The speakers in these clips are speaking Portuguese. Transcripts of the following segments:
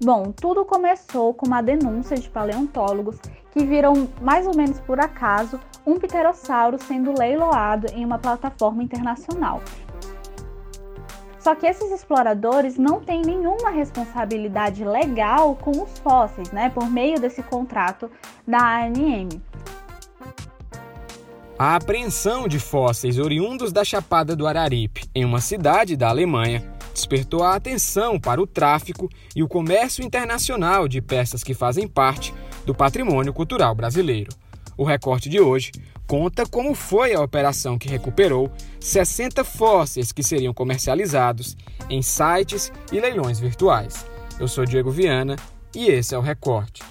Bom, tudo começou com uma denúncia de paleontólogos que viram, mais ou menos por acaso, um pterossauro sendo leiloado em uma plataforma internacional. Só que esses exploradores não têm nenhuma responsabilidade legal com os fósseis, né, por meio desse contrato da ANM. A apreensão de fósseis oriundos da Chapada do Araripe, em uma cidade da Alemanha, despertou a atenção para o tráfico e o comércio internacional de peças que fazem parte do patrimônio cultural brasileiro. O recorte de hoje conta como foi a operação que recuperou 60 fósseis que seriam comercializados em sites e leilões virtuais. Eu sou Diego Viana e esse é o recorte.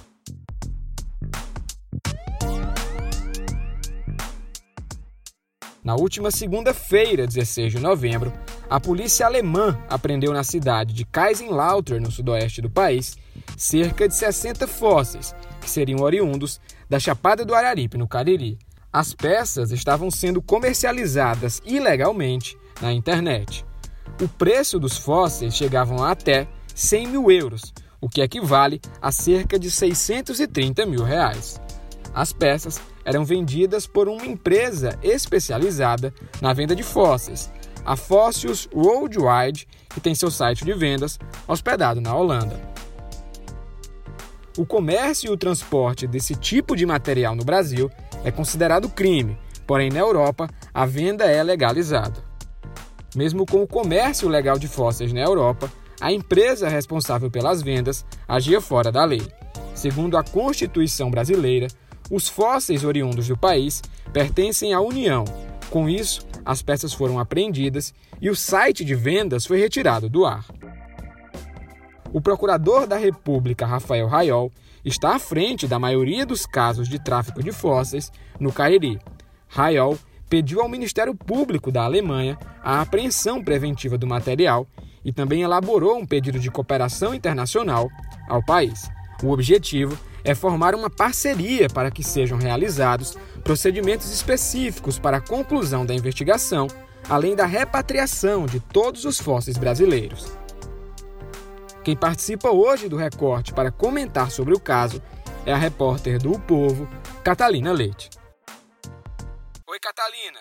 Na última segunda-feira, 16 de novembro, a polícia alemã apreendeu na cidade de Kaiserslautern, no sudoeste do país, cerca de 60 fósseis que seriam oriundos da Chapada do Araripe, no Cariri. As peças estavam sendo comercializadas ilegalmente na internet. O preço dos fósseis chegavam a até 100 mil euros, o que equivale a cerca de 630 mil reais. As peças eram vendidas por uma empresa especializada na venda de fósseis, a Fósseis Worldwide, que tem seu site de vendas hospedado na Holanda. O comércio e o transporte desse tipo de material no Brasil é considerado crime, porém na Europa a venda é legalizada. Mesmo com o comércio legal de fósseis na Europa, a empresa responsável pelas vendas agia fora da lei. Segundo a Constituição brasileira, os fósseis oriundos do país pertencem à União. Com isso, as peças foram apreendidas e o site de vendas foi retirado do ar. O procurador da República, Rafael Raiol, está à frente da maioria dos casos de tráfico de fósseis no Cariri. Raiol pediu ao Ministério Público da Alemanha a apreensão preventiva do material e também elaborou um pedido de cooperação internacional ao país. O objetivo é formar uma parceria para que sejam realizados procedimentos específicos para a conclusão da investigação, além da repatriação de todos os fósseis brasileiros. Quem participa hoje do recorte para comentar sobre o caso é a repórter do o Povo, Catalina Leite. Oi, Catalina.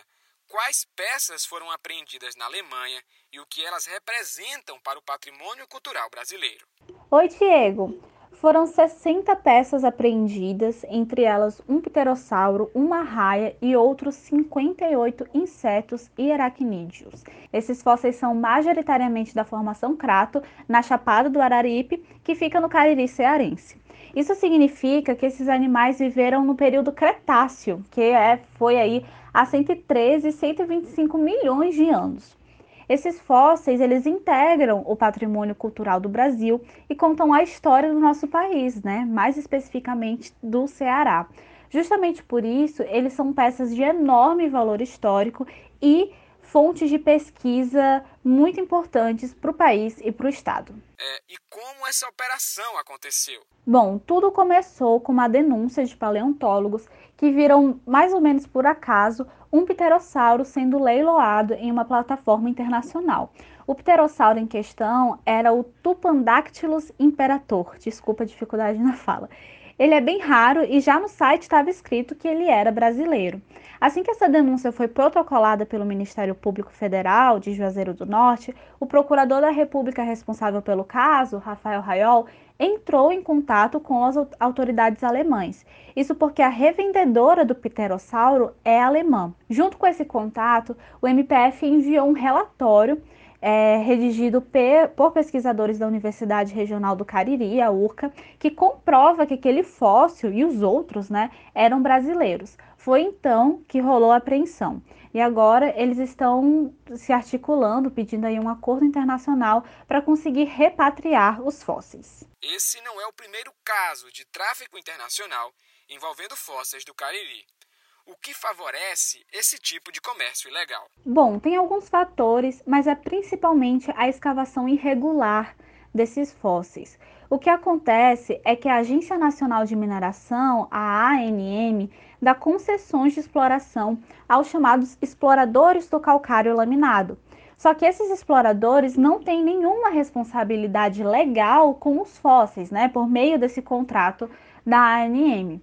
Quais peças foram apreendidas na Alemanha e o que elas representam para o patrimônio cultural brasileiro? Oi, Diego. Foram 60 peças apreendidas, entre elas um pterossauro, uma raia e outros 58 insetos e aracnídeos. Esses fósseis são majoritariamente da formação Crato, na Chapada do Araripe, que fica no Cariri cearense. Isso significa que esses animais viveram no período Cretáceo, que é, foi aí há 113 e 125 milhões de anos. Esses fósseis, eles integram o patrimônio cultural do Brasil e contam a história do nosso país, né? Mais especificamente do Ceará. Justamente por isso, eles são peças de enorme valor histórico e fontes de pesquisa muito importantes para o país e para o Estado. É, e como essa operação aconteceu? Bom, tudo começou com uma denúncia de paleontólogos que viram, mais ou menos por acaso, um pterossauro sendo leiloado em uma plataforma internacional. O pterossauro em questão era o Tupandactylus imperator, desculpa a dificuldade na fala. Ele é bem raro e já no site estava escrito que ele era brasileiro. Assim que essa denúncia foi protocolada pelo Ministério Público Federal de Juazeiro do Norte, o procurador da República responsável pelo caso, Rafael Raiol, entrou em contato com as autoridades alemãs. Isso porque a revendedora do pterossauro é alemã. Junto com esse contato, o MPF enviou um relatório é, redigido por pesquisadores da Universidade Regional do Cariri, a URCA, que comprova que aquele fóssil e os outros né, eram brasileiros. Foi então que rolou a apreensão. E agora eles estão se articulando, pedindo aí um acordo internacional para conseguir repatriar os fósseis. Esse não é o primeiro caso de tráfico internacional envolvendo fósseis do Cariri o que favorece esse tipo de comércio ilegal? Bom, tem alguns fatores, mas é principalmente a escavação irregular desses fósseis. O que acontece é que a Agência Nacional de Mineração, a ANM, dá concessões de exploração aos chamados exploradores do calcário laminado. Só que esses exploradores não têm nenhuma responsabilidade legal com os fósseis, né, por meio desse contrato da ANM.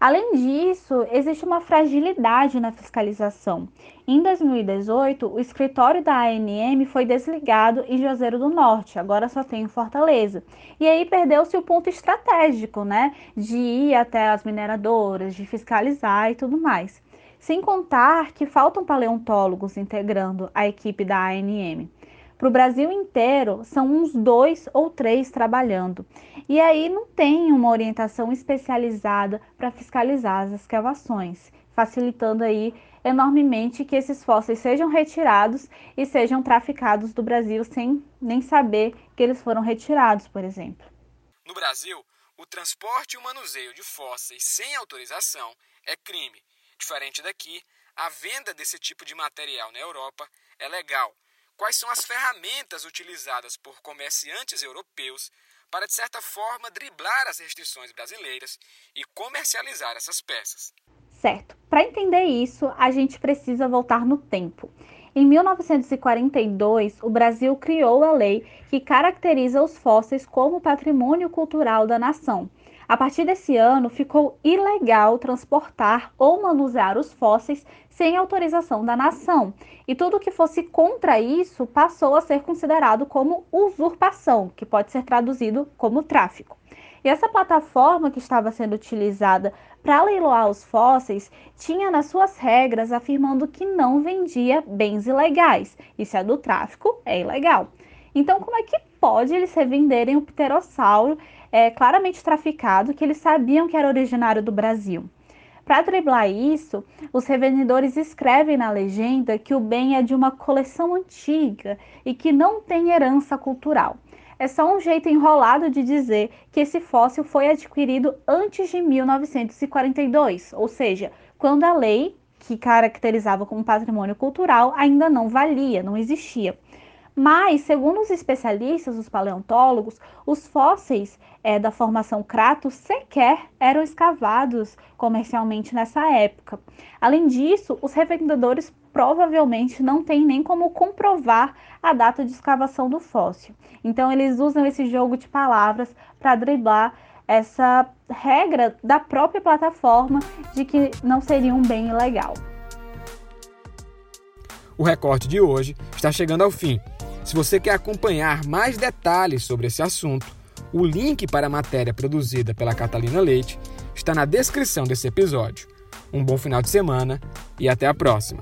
Além disso, existe uma fragilidade na fiscalização. Em 2018, o escritório da ANM foi desligado em Juazeiro do Norte, agora só tem em Fortaleza. E aí perdeu-se o ponto estratégico, né, de ir até as mineradoras, de fiscalizar e tudo mais. Sem contar que faltam paleontólogos integrando a equipe da ANM. Para o Brasil inteiro, são uns dois ou três trabalhando. E aí não tem uma orientação especializada para fiscalizar as escavações, facilitando aí enormemente que esses fósseis sejam retirados e sejam traficados do Brasil sem nem saber que eles foram retirados, por exemplo. No Brasil, o transporte e o manuseio de fósseis sem autorização é crime. Diferente daqui, a venda desse tipo de material na Europa é legal quais são as ferramentas utilizadas por comerciantes europeus para, de certa forma, driblar as restrições brasileiras e comercializar essas peças. Certo. Para entender isso, a gente precisa voltar no tempo. Em 1942, o Brasil criou a lei que caracteriza os fósseis como patrimônio cultural da nação. A partir desse ano, ficou ilegal transportar ou manusear os fósseis sem autorização da nação, e tudo que fosse contra isso passou a ser considerado como usurpação, que pode ser traduzido como tráfico. E essa plataforma que estava sendo utilizada para leiloar os fósseis tinha nas suas regras afirmando que não vendia bens ilegais, e se é do tráfico, é ilegal. Então, como é que pode eles revenderem o pterossauro é, claramente traficado que eles sabiam que era originário do Brasil? Para driblar isso, os revendedores escrevem na legenda que o bem é de uma coleção antiga e que não tem herança cultural. É só um jeito enrolado de dizer que esse fóssil foi adquirido antes de 1942, ou seja, quando a lei que caracterizava como patrimônio cultural ainda não valia, não existia. Mas, segundo os especialistas, os paleontólogos, os fósseis é, da formação Crato sequer eram escavados comercialmente nessa época. Além disso, os revendedores provavelmente não têm nem como comprovar a data de escavação do fóssil. Então, eles usam esse jogo de palavras para driblar essa regra da própria plataforma de que não seria um bem ilegal. O recorte de hoje está chegando ao fim. Se você quer acompanhar mais detalhes sobre esse assunto, o link para a matéria produzida pela Catalina Leite está na descrição desse episódio. Um bom final de semana e até a próxima!